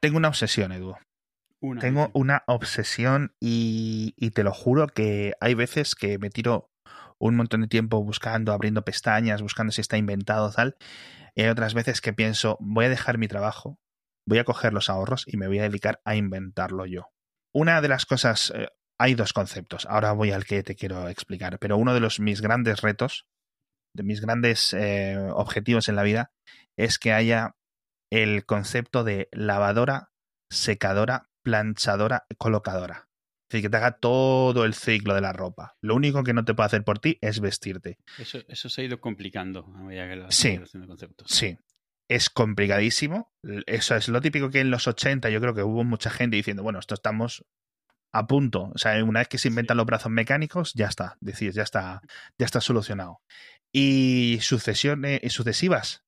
Tengo una obsesión, Edu. Una Tengo una obsesión y, y te lo juro que hay veces que me tiro un montón de tiempo buscando, abriendo pestañas, buscando si está inventado tal. Y hay otras veces que pienso, voy a dejar mi trabajo, voy a coger los ahorros y me voy a dedicar a inventarlo yo. Una de las cosas, eh, hay dos conceptos, ahora voy al que te quiero explicar, pero uno de los mis grandes retos, de mis grandes eh, objetivos en la vida, es que haya el concepto de lavadora, secadora, planchadora, colocadora. Es decir, que te haga todo el ciclo de la ropa. Lo único que no te puede hacer por ti es vestirte. Eso, eso se ha ido complicando a medida que la Sí. conceptos. Sí, es complicadísimo. Eso es lo típico que en los 80 yo creo que hubo mucha gente diciendo, bueno, esto estamos a punto. O sea, una vez que se inventan los brazos mecánicos, ya está. Decís, ya está, ya está solucionado. Y sucesiones, y sucesivas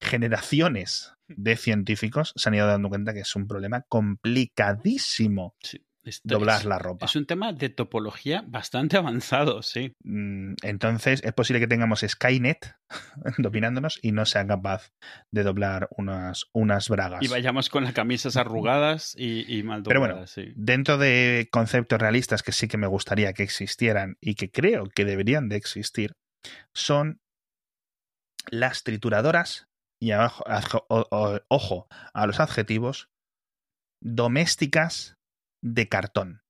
generaciones de científicos se han ido dando cuenta que es un problema complicadísimo Sí. Esto doblar es, la ropa. es un tema de topología bastante avanzado, sí. Mm, Entonces es posible que tengamos Skynet dominándonos y no sea capaz de doblar unas, unas bragas. Y vayamos con las camisas arrugadas y, y mal Pero dobladas, bueno, sí. Dentro de conceptos realistas que sí que me gustaría que existieran y que creo que deberían de existir, son las trituradoras, y abajo, ojo a los adjetivos, domésticas de cartón.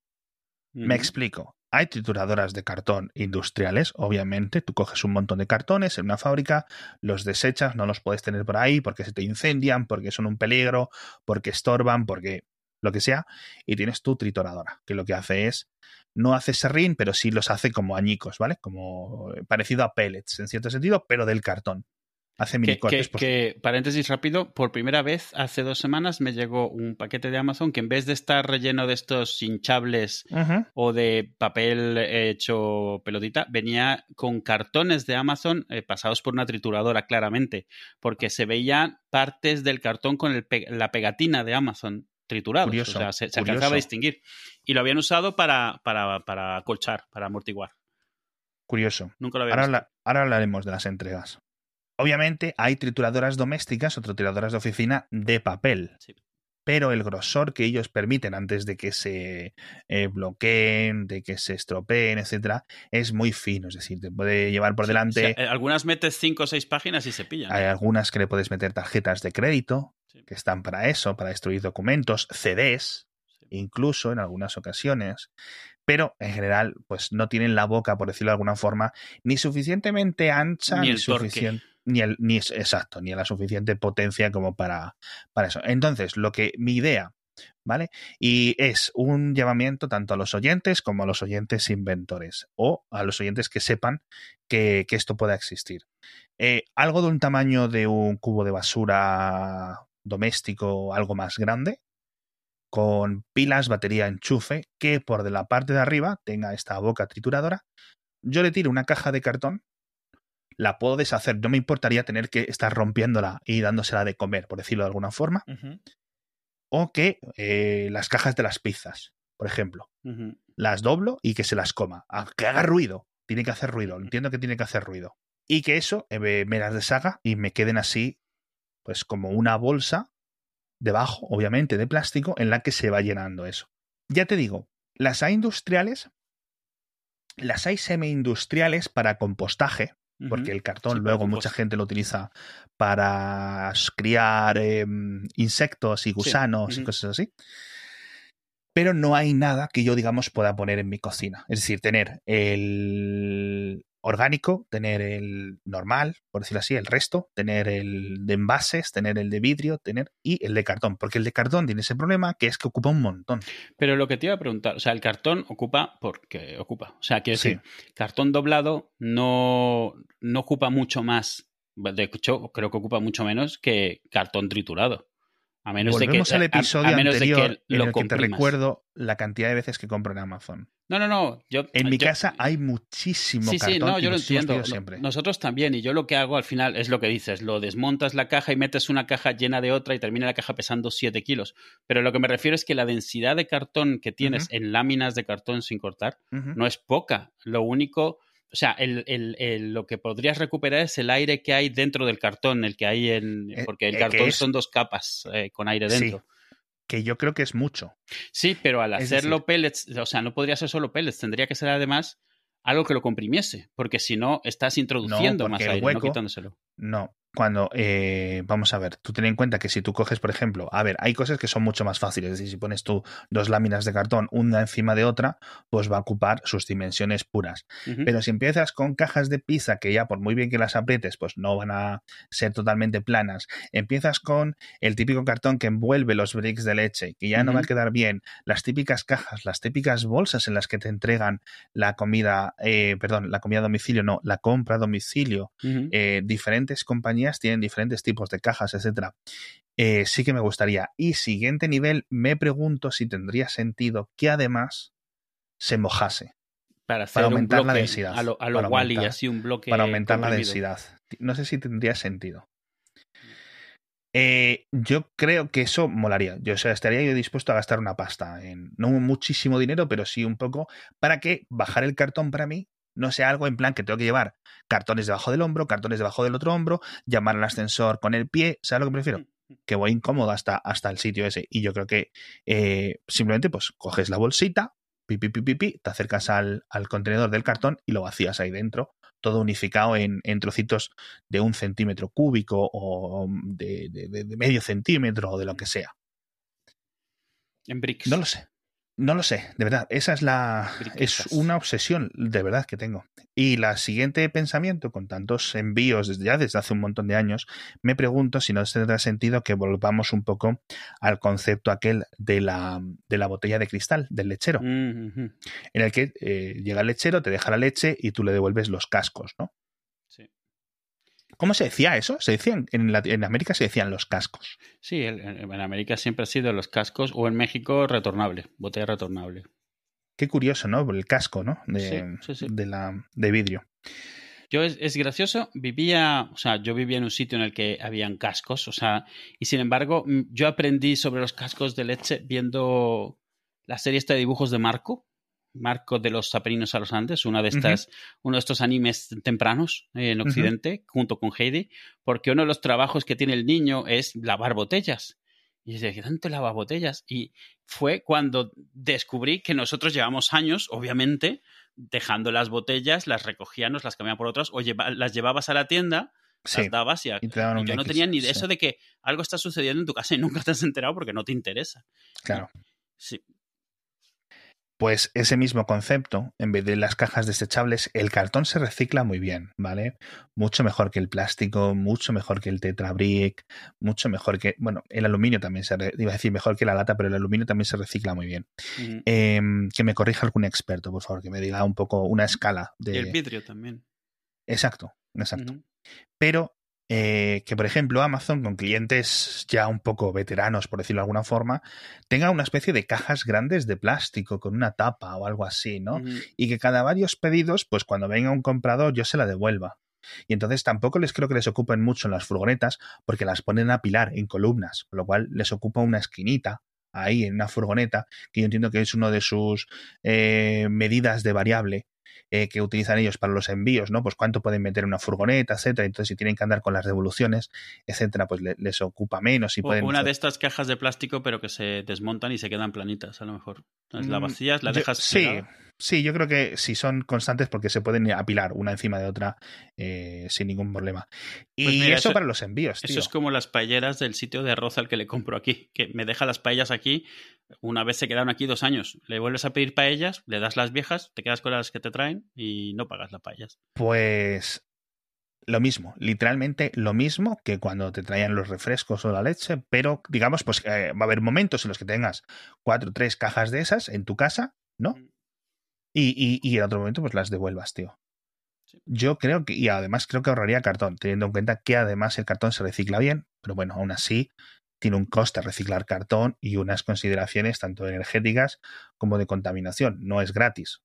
Me explico. Hay trituradoras de cartón industriales, obviamente. Tú coges un montón de cartones en una fábrica, los desechas, no los puedes tener por ahí porque se te incendian, porque son un peligro, porque estorban, porque lo que sea. Y tienes tu trituradora, que lo que hace es, no hace serrín, pero sí los hace como añicos, ¿vale? Como parecido a pellets, en cierto sentido, pero del cartón. Hace Que, minicortes. que- que, paréntesis rápido, por primera vez hace dos semanas me llegó un paquete de Amazon que en vez de estar relleno de estos hinchables o de papel hecho pelotita, venía con cartones de Amazon eh, pasados por una trituradora, claramente, porque se veían partes del cartón con el pe- la pegatina de Amazon triturados. Curioso, o sea, se, alcanzaba a distinguir. Y lo habían usado para, para, para acolchar, para amortiguar. Curioso. Nunca lo había Ahora, visto. habla- ahora hablaremos de las entregas. Obviamente hay trituradoras domésticas o trituradoras de oficina de papel. Sí. Pero el grosor que ellos permiten antes de que se eh, bloqueen, de que se estropeen, etcétera, es muy fino. Es decir, te puede llevar por Sí, delante. o sea, eh, algunas metes cinco o seis páginas y se pillan. Hay algunas que le puedes meter tarjetas de crédito, Sí. que están para eso, para destruir documentos, CDs, incluso en algunas ocasiones. Pero en general, pues no tienen la boca, por decirlo de alguna forma, ni suficientemente ancha, Ni suficiente. Ni el, ni es- exacto, ni la suficiente potencia como para, para eso. Entonces, lo que mi idea, ¿vale? Y es un llamamiento tanto a los oyentes como a los oyentes inventores o a los oyentes que sepan que, que esto pueda existir. Eh, algo de un tamaño de un cubo de basura doméstico, algo más grande, con pilas, batería, enchufe, que por de la parte de arriba tenga esta boca trituradora. Yo le tiro una caja de cartón, la puedo deshacer, no me importaría tener que estar rompiéndola y dándosela de comer, por decirlo de alguna forma, o que eh, las cajas de las pizzas, por ejemplo, las doblo y que se las coma, a que haga ruido, tiene que hacer ruido, entiendo que tiene que hacer ruido, y que eso eh, me las deshaga y me queden así, pues como una bolsa debajo, obviamente, de plástico en la que se va llenando eso. Ya te digo, las hay industriales, las hay semi-industriales para compostaje, porque el cartón Sí, luego mucha gente lo utiliza para criar eh, insectos y gusanos y cosas así. Pero no hay nada que yo, digamos, pueda poner en mi cocina. Es decir, tener el orgánico, tener el normal, por decirlo así, el resto, tener el de envases, tener el de vidrio, tener y el de cartón. Porque el de cartón tiene ese problema que es que ocupa un montón. Pero lo que te iba a preguntar, o sea, el cartón ocupa porque ocupa. O sea, quiero Sí. decir, cartón doblado no, no ocupa mucho más. De hecho, creo que ocupa mucho menos que cartón triturado. A menos Volvemos de que, al episodio a, menos anterior de que en el que te recuerdo la cantidad de veces que compro en Amazon. No, no, no. Yo, En mi yo- casa hay muchísimo Sí, cartón sí, no, yo lo entiendo. siempre. Nosotros también, y yo lo que hago al final es lo que dices, lo desmontas la caja y metes una caja llena de otra y termina la caja pesando 7 kilos. Pero lo que me refiero es que la densidad de cartón que tienes en láminas de cartón sin cortar no es poca. Lo único, o sea, el, el- el- lo que podrías recuperar es el aire que hay dentro del cartón, el que hay en... Eh, Porque el eh, cartón es- son dos capas eh, con aire Sí. dentro. que yo creo que es mucho. Sí, pero al Es hacerlo decir- pellets, o sea, no podría ser solo pellets, tendría que ser además algo que lo comprimiese, porque si no, estás introduciendo más aire, no quitándoselo. No, cuando, eh, vamos a ver, tú ten en cuenta que si tú coges, por ejemplo, a ver, hay cosas que son mucho más fáciles, es decir, si pones tú dos láminas de cartón una encima de otra, pues va a ocupar sus dimensiones puras. Pero si empiezas con cajas de pizza que ya por muy bien que las aprietes, pues no van a ser totalmente planas, empiezas con el típico cartón que envuelve los bricks de leche, que ya no va a quedar bien, las típicas cajas, las típicas bolsas en las que te entregan la comida, eh, perdón, la comida a domicilio, no, la compra a domicilio, eh, diferentes compañías tienen diferentes tipos de cajas, etcétera. Eh, sí que me gustaría. Y siguiente nivel, me pregunto si tendría sentido que además se mojase para hacer para un aumentar la densidad, A lo, a lo aumentar- así un bloque. para aumentar la densidad. No sé si tendría sentido. Eh, yo creo que eso molaría. Yo o sea, estaría yo dispuesto a gastar una pasta en no muchísimo dinero, pero sí un poco para que bajar el cartón para mí no sea algo en plan que tengo que llevar cartones debajo del hombro, cartones debajo del otro hombro, llamar al ascensor con el pie, ¿sabes lo que prefiero? Que voy incómodo hasta, hasta el sitio ese. Y yo creo que eh, simplemente pues coges la bolsita, pi, pi, pi, pi, pi, te acercas al, al contenedor del cartón y lo vacías ahí dentro, todo unificado en, en trocitos de un centímetro cúbico o de, de- de- de medio centímetro o de lo que sea. En bricks. No lo sé. No lo sé, de verdad. Esa es la. Es una obsesión, de verdad, que tengo. Y la siguiente pensamiento, con tantos envíos desde ya desde hace un montón de años, me pregunto si no tendrá sentido que volvamos un poco al concepto aquel de la, de la botella de cristal, del lechero, Mm, en el que eh, llega el lechero, te deja la leche y tú le devuelves los cascos, ¿no? Sí. ¿Cómo se decía eso? Se decían, en, en América se decían los cascos. Sí, el- en América siempre ha sido los cascos o en México retornable, botella retornable. Qué curioso, ¿no? El casco, ¿no? De, Sí, sí, sí. de la, de vidrio. Yo es, es gracioso, vivía, o sea, yo vivía en un sitio en el que habían cascos, o sea, y sin embargo, yo aprendí sobre los cascos de leche viendo la serie esta de dibujos de Marco, Marco de los Apeninos a los Andes, una de estas, uno de estos animes tempranos eh, en. Occidente, junto con Heidi, porque uno de los trabajos que tiene el niño es lavar botellas. Y decía, ¿qué tanto lava botellas? Y fue cuando descubrí que nosotros llevamos años, obviamente, dejando las botellas, las recogíamos, las cambiaban por otras, o lleva- las llevabas a la tienda, Sí. las dabas y, a- Y te daban y un yo no tenía ni de sí. eso de que algo está sucediendo en tu casa y nunca te has enterado porque no te interesa. Claro. Sí, Pues ese mismo concepto, en vez de las cajas desechables, el cartón se recicla muy bien, ¿vale? Mucho mejor que el plástico, mucho mejor que el Tetra Brick, mucho mejor que, bueno, el aluminio también se, iba a decir mejor que la lata, pero el aluminio también se recicla muy bien. Eh, que me corrija algún experto, por favor, que me diga un poco una escala y el de... vidrio también. Exacto, exacto. Pero eh, que por ejemplo Amazon con clientes ya un poco veteranos por decirlo de alguna forma tenga una especie de cajas grandes de plástico con una tapa o algo así no y que cada varios pedidos pues cuando venga un comprador yo se la devuelva. Y entonces tampoco les creo que les ocupen mucho en las furgonetas porque las ponen a pilar en columnas con lo cual les ocupa una esquinita ahí en una furgoneta que yo entiendo que es uno de sus eh, medidas de variable eh, que utilizan ellos para los envíos, ¿no? Pues cuánto pueden meter en una furgoneta, etcétera. Entonces, si tienen que andar con las devoluciones, etcétera, pues le- les ocupa menos y O pueden. Una de estas cajas de plástico, pero que se desmontan y se quedan planitas, a lo mejor. Entonces la Mm, vacías, la dejas. sí, pegada. Sí, yo creo que si son constantes porque se pueden apilar una encima de otra eh, sin ningún problema. Y Pues mira, eso, eso- para los envíos, tío. Eso es como las paelleras del sitio de arroz al que le compro aquí, que me deja las paellas aquí. Una vez se quedaron aquí dos años. Le vuelves a pedir paellas, le das las viejas, te quedas con las que te traen y no pagas las paellas. Pues lo mismo, literalmente lo mismo que cuando te traían los refrescos o la leche, pero digamos, pues eh, va a haber momentos en los que tengas cuatro o tres cajas de esas en tu casa, ¿no? Mm. Y, y, y en otro momento pues las devuelvas, tío. Sí. Yo creo que, y además creo que ahorraría cartón, teniendo en cuenta que además el cartón se recicla bien, pero bueno, aún así tiene un coste reciclar cartón y unas consideraciones tanto energéticas como de contaminación. No es gratis.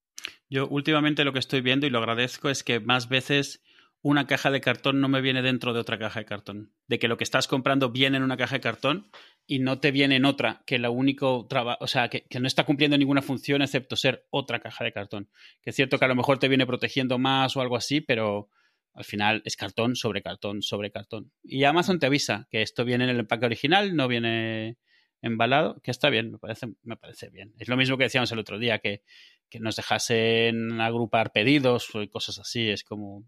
Yo últimamente lo que estoy viendo y lo agradezco es que más veces una caja de cartón no me viene dentro de otra caja de cartón. De que lo que estás comprando viene en una caja de cartón y no te viene en otra, que lo único trabajo, o sea, que, que no está cumpliendo ninguna función excepto ser otra caja de cartón. Que es cierto que a lo mejor te viene protegiendo más o algo así, pero al final es cartón sobre cartón sobre cartón. Y Amazon te avisa que esto viene en el empaque original, no viene embalado, que está bien, me parece, me parece bien. Es lo mismo que decíamos el otro día, que, que nos dejasen agrupar pedidos y cosas así. Es como,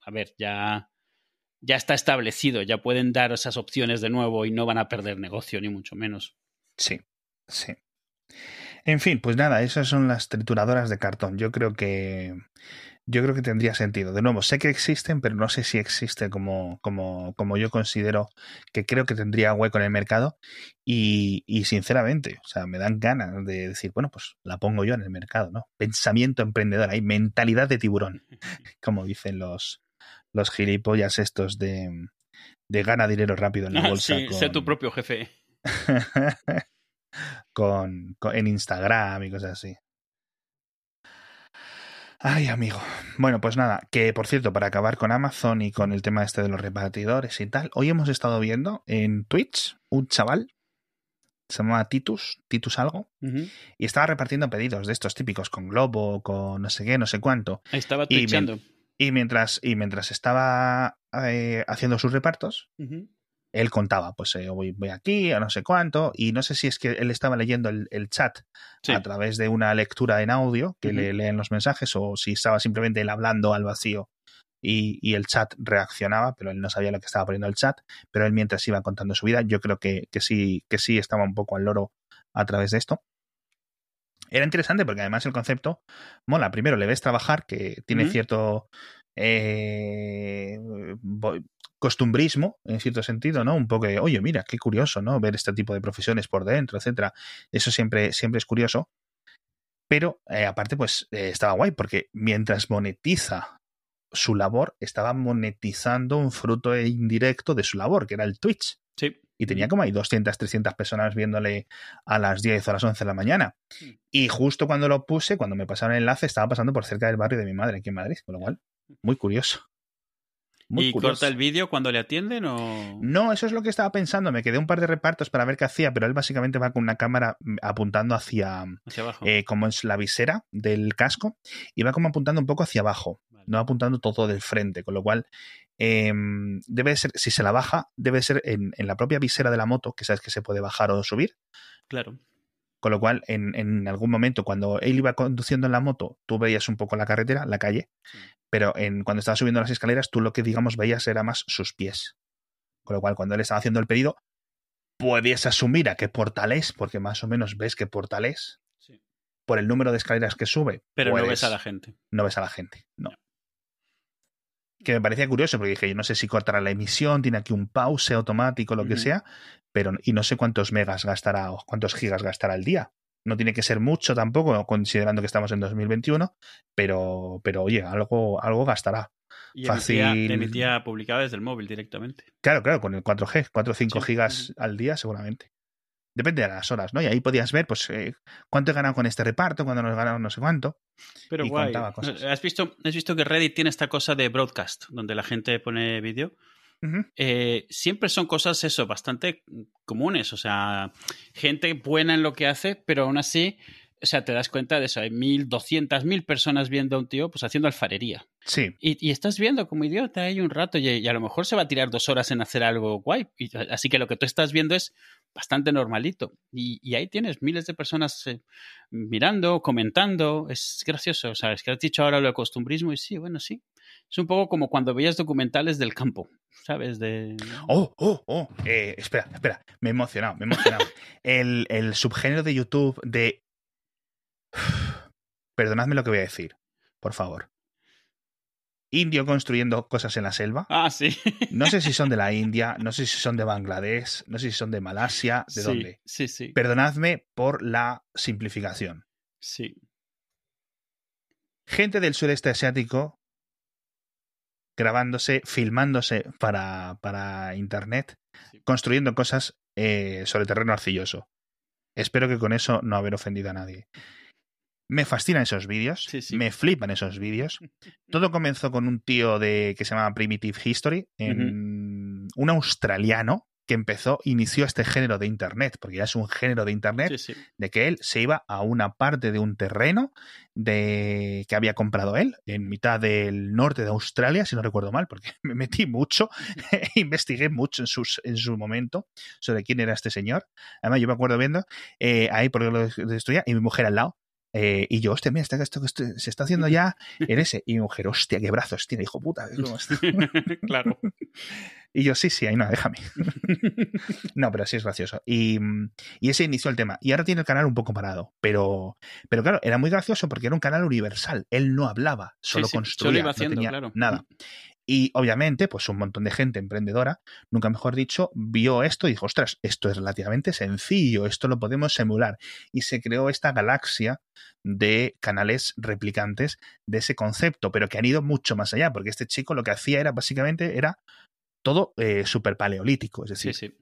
a ver, ya, ya está establecido, ya pueden dar esas opciones de nuevo y no van a perder negocio, ni mucho menos. Sí, sí. En fin, pues nada, esas son las trituradoras de cartón. Yo creo que yo creo que tendría sentido. De nuevo, sé que existen, pero no sé si existe como, como, como yo considero que creo que tendría hueco en el mercado. Y, y, sinceramente, o sea, me dan ganas de decir, bueno, pues la pongo yo en el mercado, ¿no? Pensamiento emprendedor, hay mentalidad de tiburón, como dicen los, los gilipollas estos de, de gana dinero rápido en la bolsa. Sí, sé tu propio jefe. con, con, en Instagram y cosas así. Ay, amigo. Bueno, pues nada, que por cierto, para acabar con Amazon y con el tema este de los repartidores y tal, hoy hemos estado viendo en Twitch un chaval, se llama Titus, Titus algo, uh -huh. y estaba repartiendo pedidos de estos típicos con globo, con no sé qué, no sé cuánto. Estaba twitchando. Y, y mientras, y mientras estaba eh, haciendo sus repartos, uh -huh él contaba, pues eh, voy, voy, aquí, a no sé cuánto, y no sé si es que él estaba leyendo el, el chat sí. a través de una lectura en audio que uh -huh. le leen los mensajes, o si estaba simplemente él hablando al vacío y, y, el chat reaccionaba, pero él no sabía lo que estaba poniendo el chat, pero él mientras iba contando su vida, yo creo que, que sí, que sí estaba un poco al loro a través de esto. Era interesante porque además el concepto mola. Primero le ves trabajar, que tiene uh -huh. cierto eh, costumbrismo, en cierto sentido, ¿no? Un poco de, oye, mira, qué curioso, ¿no? Ver este tipo de profesiones por dentro, etcétera. Eso siempre, siempre es curioso. Pero eh, aparte, pues eh, estaba guay, porque mientras monetiza su labor, estaba monetizando un fruto indirecto de su labor, que era el Twitch. Sí. Y tenía como ahí 200, 300 personas viéndole a las 10 o a las 11 de la mañana. Sí. Y justo cuando lo puse, cuando me pasaron el enlace, estaba pasando por cerca del barrio de mi madre, aquí en Madrid, con lo cual, muy curioso. Muy ¿Y curioso. corta el vídeo cuando le atienden o...? No, eso es lo que estaba pensando. Me quedé un par de repartos para ver qué hacía, pero él básicamente va con una cámara mm, apuntando hacia... Hacia abajo. Eh, como es la visera del casco, y va como apuntando un poco hacia abajo, vale. no apuntando todo del frente, con lo cual eh, debe ser, si se la baja, debe ser en, en, la propia visera de la moto, que sabes que se puede bajar o subir. Claro. Con lo cual, en, en, algún momento, cuando él iba conduciendo en la moto, tú veías un poco la carretera, la calle, sí. pero en, cuando estaba subiendo las escaleras, tú lo que, digamos, veías era más sus pies. Con lo cual, cuando él estaba haciendo el pedido, puedes asumir a qué portal es, porque más o menos ves qué portal es. Sí. Por el número de escaleras que sube. Pero puedes, no ves a la gente. No ves a la gente, no. no que me parecía curioso porque dije, yo no sé si cortará la emisión, tiene aquí un pause automático, lo uh -huh. que sea, pero y no sé cuántos megas gastará o cuántos gigas gastará al día. No tiene que ser mucho tampoco, considerando que estamos en 2021, pero, pero oye, algo, algo gastará. Y Fácil. Emitía, emitía publicada desde el móvil directamente. Claro, claro, con el 4G, 4 o 5 sí. gigas al día seguramente. Depende de las horas, ¿no? Y ahí podías ver, pues, eh, cuánto he ganado con este reparto, cuándo nos he ganado no sé cuánto. Pero y guay. ¿Has visto, ¿Has visto que Reddit tiene esta cosa de broadcast, donde la gente pone vídeo? Uh -huh. eh, siempre son cosas, eso, bastante comunes. O sea, gente buena en lo que hace, pero aún así, o sea, te das cuenta de eso. Hay mil, doscientas mil personas viendo a un tío, pues haciendo alfarería. Sí. Y, y, estás viendo como idiota ahí un rato y, y, a lo mejor se va a tirar dos horas en hacer algo guay. Y, así que lo que tú estás viendo es bastante normalito. Y, y ahí tienes miles de personas eh, mirando, comentando. Es gracioso. O sea, es que has dicho ahora lo de costumbrismo y sí, bueno, sí. Es un poco como cuando veías documentales del campo, ¿sabes? De... Oh, oh, oh. Eh, espera, espera. Me he emocionado, me he emocionado. el, el subgénero de YouTube de... Perdonadme lo que voy a decir, por favor indio construyendo cosas en la selva. Ah, sí. no sé si son de la India, no sé si son de Bangladesh, no sé si son de Malasia, ¿de sí, dónde? Sí, sí. Perdonadme por la simplificación. Sí. Gente del sureste asiático grabándose, filmándose para, para internet, sí. construyendo cosas eh, sobre terreno arcilloso. Espero que con eso no haber ofendido a nadie. Me fascinan esos vídeos, sí, sí. me flipan esos vídeos. Todo comenzó con un tío de que se llama Primitive History, en, uh -huh. un australiano, que empezó, inició este género de Internet, porque ya es un género de Internet, Sí, de que él se iba a una parte de un terreno de que había comprado él, en mitad del norte de Australia, si no recuerdo mal, porque me metí mucho, investigué mucho en, sus, en su momento sobre quién era este señor. Además, yo me acuerdo viendo eh, ahí porque lo destruía y mi mujer al lado. Eh, y yo, hostia, mira, esto, esto, esto se está haciendo ya en ese. Y mi mujer, hostia, qué brazos tiene, hijo puta. ¿cómo está? claro. Y yo, sí, sí, ahí no, déjame. no, pero sí es gracioso. Y, y ese inició el tema. Y ahora tiene el canal un poco parado. Pero, pero claro, era muy gracioso porque era un canal universal. Él no hablaba, solo Sí, sí, construía. solo iba no haciendo, tenía claro. Nada. Y obviamente, pues un montón de gente emprendedora, nunca mejor dicho, vio esto y dijo, ostras, esto es relativamente sencillo, esto lo podemos emular. Y se creó esta galaxia de canales replicantes de ese concepto, pero que han ido mucho más allá, porque este chico lo que hacía era básicamente era todo eh, súper paleolítico, es decir, sí.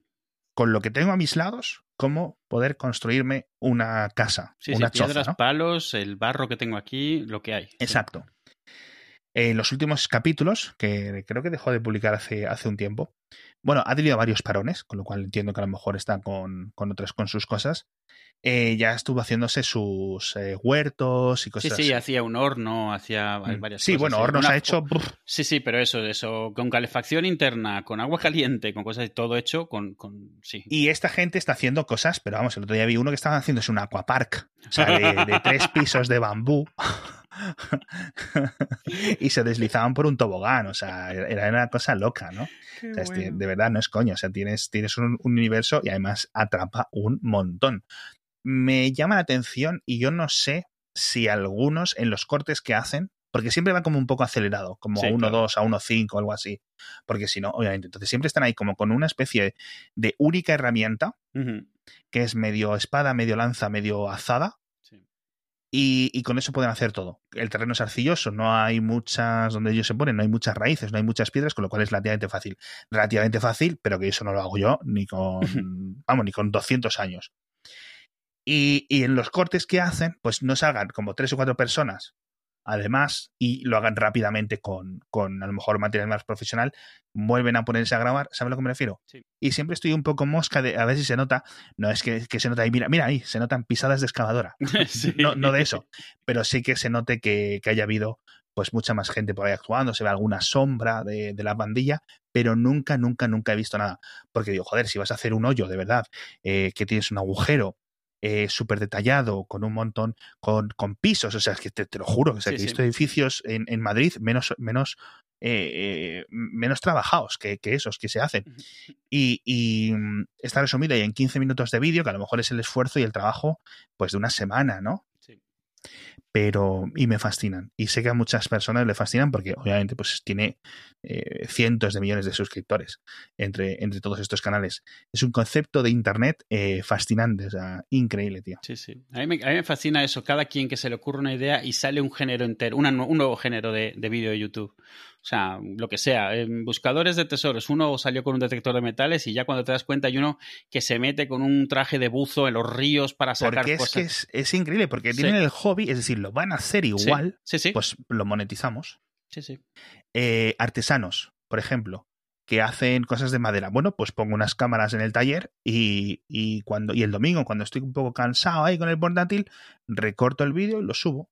con lo que tengo a mis lados, cómo poder construirme una casa, Sí, una choza, piedras, ¿no? palos, el barro que tengo aquí, lo que hay. Exacto. En los últimos capítulos, que creo que dejó de publicar hace, hace un tiempo, bueno, ha tenido varios parones, con lo cual entiendo que a lo mejor está con, con otras, con sus cosas. eh, ya estuvo haciéndose sus eh, huertos y Sí, cosas sí, así. hacía un horno, hacía Mm. varias Sí, cosas. bueno, sí. hornos Una- ha hecho. Sí, sí, pero eso, eso, con calefacción interna, con agua caliente, con cosas, todo hecho, con, con sí. Y esta gente está haciendo cosas, pero vamos, el otro día vi uno que estaba haciéndose un aquapark, o sea, de, de tres pisos de bambú. y se deslizaban por un tobogán, o sea, era una cosa loca, ¿no? O sea, este, de verdad, no es coño. O sea, tienes, tienes un, un universo y además atrapa un montón. Me llama la atención y yo no sé si algunos en los cortes que hacen, porque siempre va como un poco acelerado, como Sí, a 1.2, claro. a 1.5, algo así. Porque si no, obviamente, entonces siempre están ahí como con una especie de única herramienta, que es medio espada, medio lanza, medio azada. Y, y con eso pueden hacer todo. El terreno es arcilloso, no hay muchas, donde ellos se ponen, no hay muchas raíces, no hay muchas piedras, con lo cual es relativamente fácil. Relativamente fácil, pero que eso no lo hago yo ni con, vamos, ni con 200 años. Y, y en los cortes que hacen, pues no salgan como tres o cuatro personas, además, y lo hagan rápidamente con, con a lo mejor material más profesional, vuelven a ponerse a grabar, ¿sabes a lo que me refiero? Sí. Y siempre estoy un poco mosca de a ver si se nota, no es que, que se nota ahí, mira, mira ahí, se notan pisadas de excavadora Sí. no, no de eso, pero sí que se note que, que haya habido pues mucha más gente por ahí actuando, se ve alguna sombra de, de la bandilla, pero nunca, nunca, nunca he visto nada. Porque digo, joder, si vas a hacer un hoyo de verdad, eh, que tienes un agujero eh, súper detallado, con un montón, con, con pisos, o sea, es que te, te lo juro, o sea, Sí, que he sí. visto edificios en, en Madrid menos, menos, eh, eh, menos trabajados que, que esos que se hacen. Y, y, mm, está resumido ahí en 15 minutos de vídeo, que a lo mejor es el esfuerzo y el trabajo pues de una semana, ¿no? Sí. Pero y me fascinan y sé que a muchas personas le fascinan porque obviamente pues tiene eh, cientos de millones de suscriptores entre, entre todos estos canales es un concepto de internet eh, fascinante o sea increíble tío Sí, sí. A mí, me, a mí me fascina eso. Cada quien que se le ocurre una idea y sale un género entero, una un nuevo género de, de vídeo de YouTube. O sea, lo que sea. En buscadores de tesoros, uno salió con un detector de metales y ya cuando te das cuenta hay uno que se mete con un traje de buzo en los ríos para sacar porque es cosas. que es, es increíble porque Sí. tienen el hobby es decir lo van a hacer igual Sí, sí. pues lo monetizamos sí, sí. eh, artesanos, por ejemplo, que hacen cosas de madera. Bueno, pues pongo unas cámaras en el taller y, y cuando y el domingo, cuando estoy un poco cansado ahí con el portátil, recorto el vídeo y lo subo.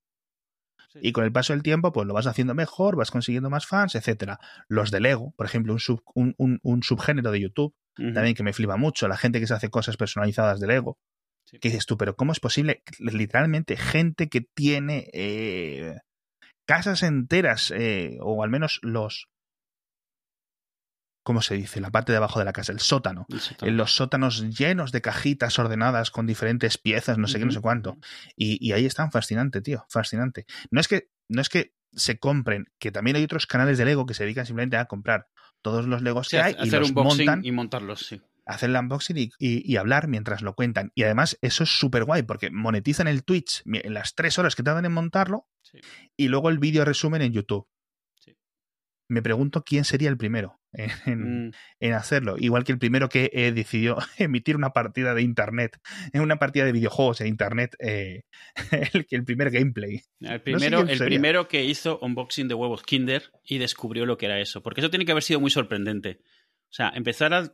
Y con el paso del tiempo, pues lo vas haciendo mejor, vas consiguiendo más fans, etcétera. Los de Lego, por ejemplo, un, sub- un, un- un subgénero de YouTube, también que me flipa mucho, la gente que se hace cosas personalizadas de Lego. Sí. Que dices tú, pero ¿cómo es posible? Literalmente, gente que tiene eh, casas enteras, eh, o al menos los. ¿Cómo se dice? La parte de abajo de la casa, el sótano. En los sótanos llenos de cajitas ordenadas con diferentes piezas, no sé qué, no sé cuánto. Y, y ahí están, fascinante, tío, fascinante. No es que, no es que se compren, que también hay otros canales de Lego que se dedican simplemente a comprar todos los Legos Sí, que hay y hacer los un montan, y montarlos, sí. hacer el unboxing y, y- y hablar mientras lo cuentan. Y además eso es súper guay porque monetizan el Twitch en las tres horas que tardan en montarlo Sí. y luego el vídeo resumen en YouTube. Sí. Me pregunto quién sería el primero en, Mm, en hacerlo. Igual que el primero que eh, decidió emitir una partida de internet, en una partida de videojuegos en internet, eh, el, el primer gameplay. El primero, el primero que hizo unboxing de huevos Kinder y descubrió lo que era eso. Porque eso tiene que haber sido muy sorprendente. O sea, empezar a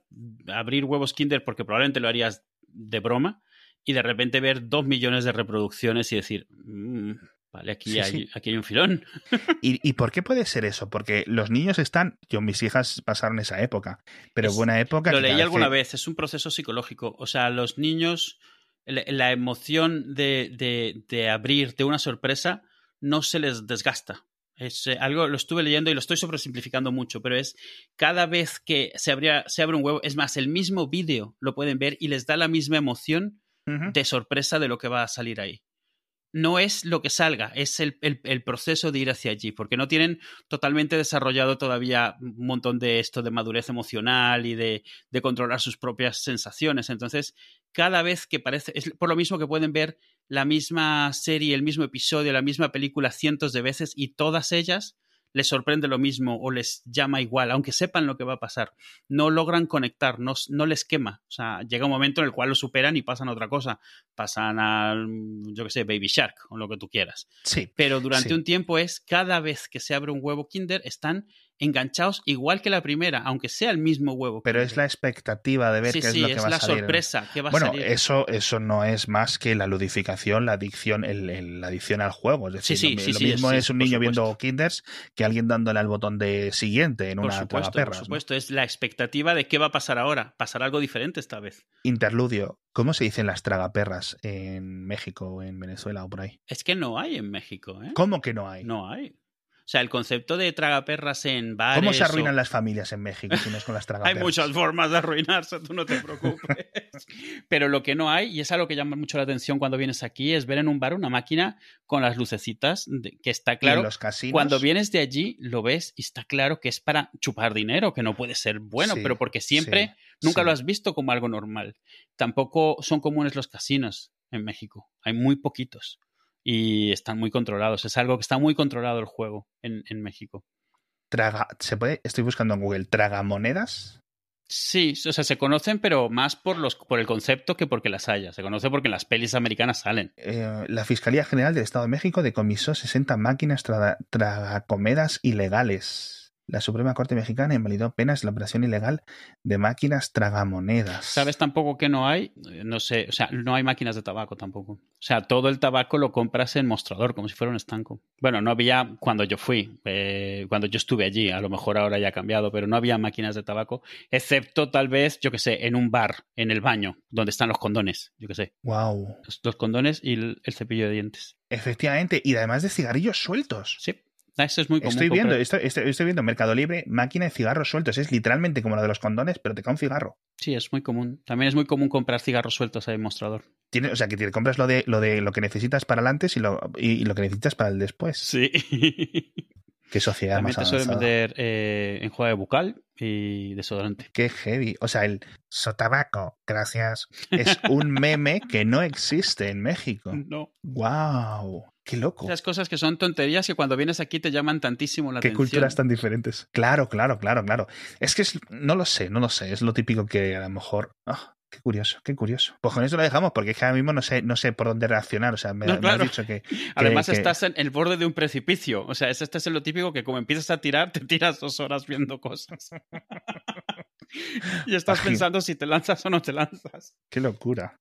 abrir huevos Kinder porque probablemente lo harías de broma y de repente ver dos millones de reproducciones y decir, "Mm, vale, aquí, Sí, hay, sí. aquí hay un filón. ¿Y, ¿Y por qué puede ser eso? Porque los niños están. Yo, mis hijas pasaron esa época. Pero Es- buena época. Lo leí alguna que- vez, es un proceso psicológico. O sea, los niños, la, la emoción de, de- de abrir de una sorpresa no se les desgasta. Es eh, algo, lo estuve leyendo y lo estoy sobresimplificando mucho, pero es cada vez que se, abría- se abre un huevo, es más, el mismo vídeo lo pueden ver y les da la misma emoción de sorpresa de lo que va a salir ahí. No es lo que salga, es el, el- proceso de ir hacia allí, porque no tienen totalmente desarrollado todavía un montón de esto de madurez emocional y de, de controlar sus propias sensaciones. Entonces, cada vez que parece, es por lo mismo que pueden ver la misma serie, el mismo episodio, la misma película cientos de veces y todas ellas les sorprende lo mismo o les llama igual, aunque sepan lo que va a pasar. No logran conectar, no, no les quema. O sea, llega un momento en el cual lo superan y pasan a otra cosa. Pasan al, yo qué sé, Baby Shark o lo que tú quieras. Sí. Pero durante Sí. un tiempo es cada vez que se abre un huevo Kinder están enganchados igual que la primera, aunque sea el mismo huevo. Pero es la expectativa de ver sí, qué sí, es lo que es va la a salir. sorpresa que va Bueno, a salir. eso, eso no es más que la ludificación, la adicción, el, el- la adicción al juego. Es decir, Sí, sí, lo, sí, lo sí, mismo es un por niño viendo Kinders que alguien dándole al botón de siguiente en por una supuesto, por tragaperras, ¿no? supuesto. Es la expectativa de qué va a pasar ahora. Pasará algo diferente esta vez. Interludio. ¿Cómo se dicen las tragaperras en México o en Venezuela o por ahí? Es que no hay en México, ¿eh? ¿Cómo que no hay? No hay. O sea, el concepto de tragaperras en bares. ¿Cómo se arruinan o- las familias en México si no es con las Hay tragaperras? muchas formas de arruinarse, tú no te preocupes. Pero lo que no hay, y es algo que llama mucho la atención cuando vienes aquí, es ver en un bar una máquina con las lucecitas, de- que está Y en claro. los casinos. Cuando vienes de allí, lo ves y está claro que es para chupar dinero, que no puede ser bueno, Sí, pero porque siempre sí, nunca sí. lo has visto como algo normal. Tampoco son comunes los casinos en México. Hay muy poquitos y están muy controlados. Es algo que está muy controlado el juego en, en México. Traga, ¿se puede? Estoy buscando en Google. ¿Tragamonedas? Sí, o sea, se conocen, pero más por, los, por el concepto que porque las haya. Se conoce porque en las pelis americanas salen. Eh, la Fiscalía General del Estado de México decomisó 60 máquinas traga- tragacomedas ilegales. La Suprema Corte Mexicana invalidó penas de la operación ilegal de máquinas tragamonedas. ¿Sabes tampoco que no hay? Eh, No sé, o sea, no hay máquinas de tabaco tampoco. O sea, todo el tabaco lo compras en mostrador, como si fuera un estanco. Bueno, no había cuando yo fui, eh, cuando yo estuve allí, a lo mejor ahora ya ha cambiado, pero no había máquinas de tabaco, excepto tal vez, yo que sé, en un bar, en el baño, donde están los condones, yo que sé, Wow. los, los condones y el, el cepillo de dientes. Efectivamente, y además de cigarrillos sueltos. Sí, eso es muy común. Estoy viendo, estoy, estoy, estoy viendo Mercado Libre, máquina de cigarros sueltos. Es literalmente como la de los condones, pero te cae un cigarro. Sí, es muy común. También es muy común comprar cigarros sueltos ahí en mostrador. Tiene, o sea, que te compras lo de lo de lo que necesitas para el antes y lo, y, y lo que necesitas para el después. Sí. Qué sociedad También más te suelen vender eh, enjuague bucal y desodorante. Qué heavy. O sea, el sotabaco, gracias, es un meme que no existe en México. No. ¡Wow! ¡Qué loco! Esas cosas que son tonterías que cuando vienes aquí te llaman tantísimo la Qué atención. culturas tan diferentes. Claro, claro, claro, claro. Es que es, no lo sé, no lo sé. Es lo típico que a lo mejor. ah, qué curioso, qué curioso. Pues con eso lo dejamos, porque es que ahora mismo no sé, no sé por dónde reaccionar. O sea, me, No, me claro. has dicho que. Además que- estás en el borde de un precipicio. O sea, es- este es lo típico que como empiezas a tirar, te tiras dos horas viendo cosas. y estás pensando si te lanzas o no te lanzas. Qué locura.